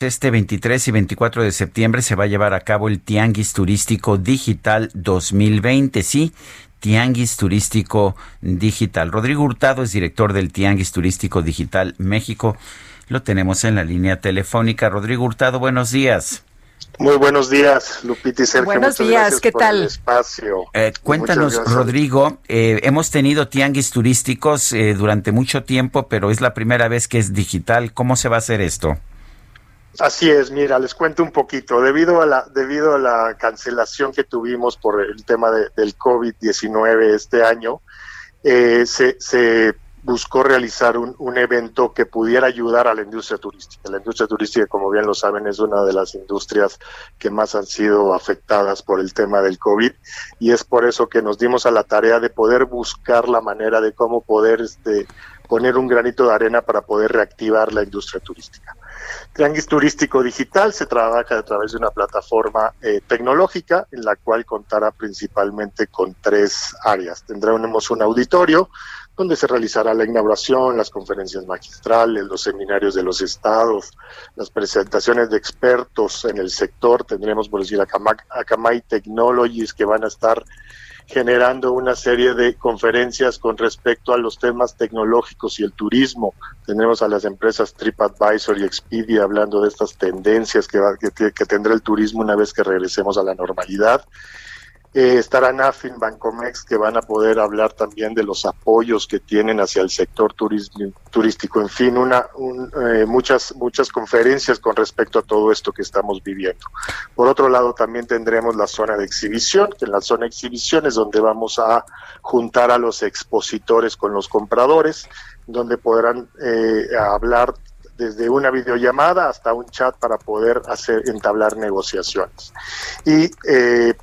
Este 23 y 24 de septiembre se va a llevar a cabo el Tianguis Turístico Digital 2020. Sí, Tianguis Turístico Digital. Rodrigo Hurtado es director del Tianguis Turístico Digital México. Lo tenemos en la línea telefónica. Rodrigo Hurtado, buenos días. Muy buenos días, Lupita y Sergio. Buenos días, ¿qué tal? espacio. Eh, cuéntanos, Rodrigo, eh, hemos tenido tianguis turísticos eh, durante mucho tiempo, pero es la primera vez que es digital. ¿Cómo se va a hacer esto? Así es, mira, les cuento un poquito. Debido a la, debido a la cancelación que tuvimos por el tema del COVID-19 este año, eh, se, se, buscó realizar un, un, evento que pudiera ayudar a la industria turística. La industria turística, como bien lo saben, es una de las industrias que más han sido afectadas por el tema del COVID y es por eso que nos dimos a la tarea de poder buscar la manera de cómo poder este, poner un granito de arena para poder reactivar la industria turística. Tianguis Turístico Digital se trabaja a través de una plataforma eh, tecnológica en la cual contará principalmente con tres áreas. Tendremos un auditorio donde se realizará la inauguración, las conferencias magistrales, los seminarios de los estados, las presentaciones de expertos en el sector. Tendremos, por decir, Akamai Technologies que van a estar generando una serie de conferencias con respecto a los temas tecnológicos y el turismo. Tenemos a las empresas TripAdvisor y Expedia hablando de estas tendencias que, va, que, que tendrá el turismo una vez que regresemos a la normalidad. Eh, estará NAFIN, Bancomex, que van a poder hablar también de los apoyos que tienen hacia el sector turístico. En fin, una, eh, muchas, muchas conferencias con respecto a todo esto que estamos viviendo. Por otro lado, también tendremos la zona de exhibición, que en la zona de exhibición es donde vamos a juntar a los expositores con los compradores, donde podrán eh, hablar desde una videollamada hasta un chat para poder hacer entablar negociaciones. Y eh,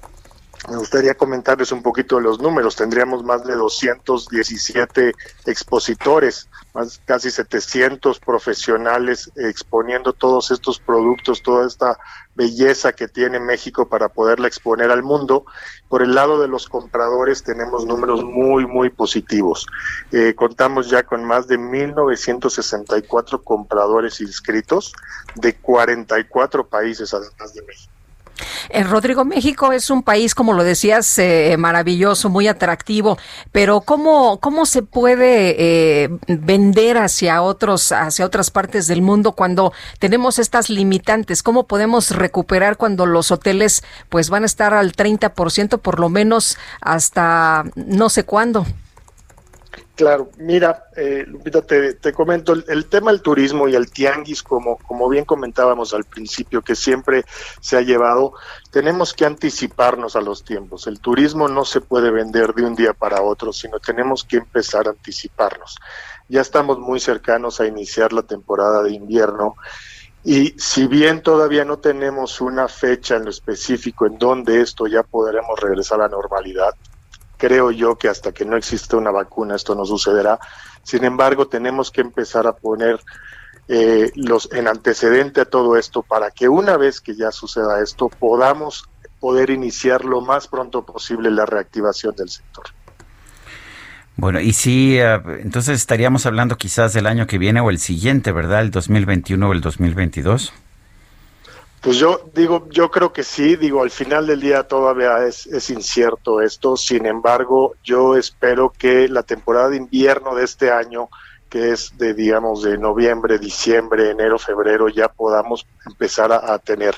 me gustaría comentarles un poquito de los números. Tendríamos más de 217 expositores, más casi 700 profesionales exponiendo todos estos productos, toda esta belleza que tiene México para poderla exponer al mundo. Por el lado de los compradores tenemos números muy, muy positivos. Eh, contamos ya con más de 1.964 compradores inscritos de 44 países además de México. En Rodrigo, México es un país, como lo decías, eh, maravilloso, muy atractivo, pero ¿cómo, cómo se puede eh, vender hacia otros, hacia otras partes del mundo cuando tenemos estas limitantes? ¿Cómo podemos recuperar cuando los hoteles pues van a estar al 30% por lo menos hasta no sé cuándo? Claro, mira, eh, Lupita, te, comento, el, tema del turismo y el tianguis, como, como bien comentábamos al principio, que siempre se ha llevado, tenemos que anticiparnos a los tiempos. El turismo no se puede vender de un día para otro, sino tenemos que empezar a anticiparnos. Ya estamos muy cercanos a iniciar la temporada de invierno. Y si bien todavía no tenemos una fecha en lo específico en donde esto ya podremos regresar a la normalidad, creo yo que hasta que no exista una vacuna esto no sucederá. Sin embargo, tenemos que empezar a poner eh, los en antecedente a todo esto para que una vez que ya suceda esto podamos poder iniciar lo más pronto posible la reactivación del sector. Bueno, y sí, eh, entonces estaríamos hablando quizás del año que viene o el siguiente, ¿verdad? El 2021 o el 2022. Pues yo digo, yo creo que sí, digo, al final del día todavía es, es, incierto esto, sin embargo, yo espero que la temporada de invierno de este año, que es de, digamos, de noviembre, diciembre, enero, febrero, ya podamos empezar a, tener.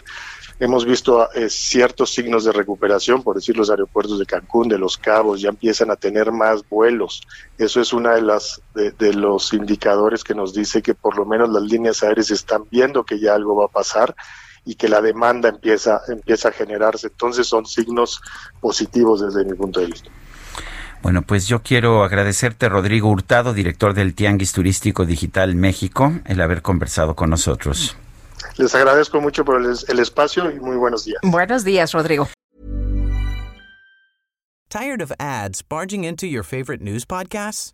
Hemos visto eh, ciertos signos de recuperación, por decir los aeropuertos de Cancún, de Los Cabos, ya empiezan a tener más vuelos. Eso es una de las de los indicadores que nos dice que por lo menos las líneas aéreas están viendo que ya algo va a pasar y que la demanda empieza, empieza a generarse. Entonces son signos positivos desde mi punto de vista. Bueno, pues yo quiero agradecerte, Rodrigo Hurtado, director del Tianguis Turístico Digital México, el haber conversado con nosotros. Les agradezco mucho por el, el espacio y muy buenos días. Buenos días, Rodrigo. Tired of ads barging into your favorite news podcasts?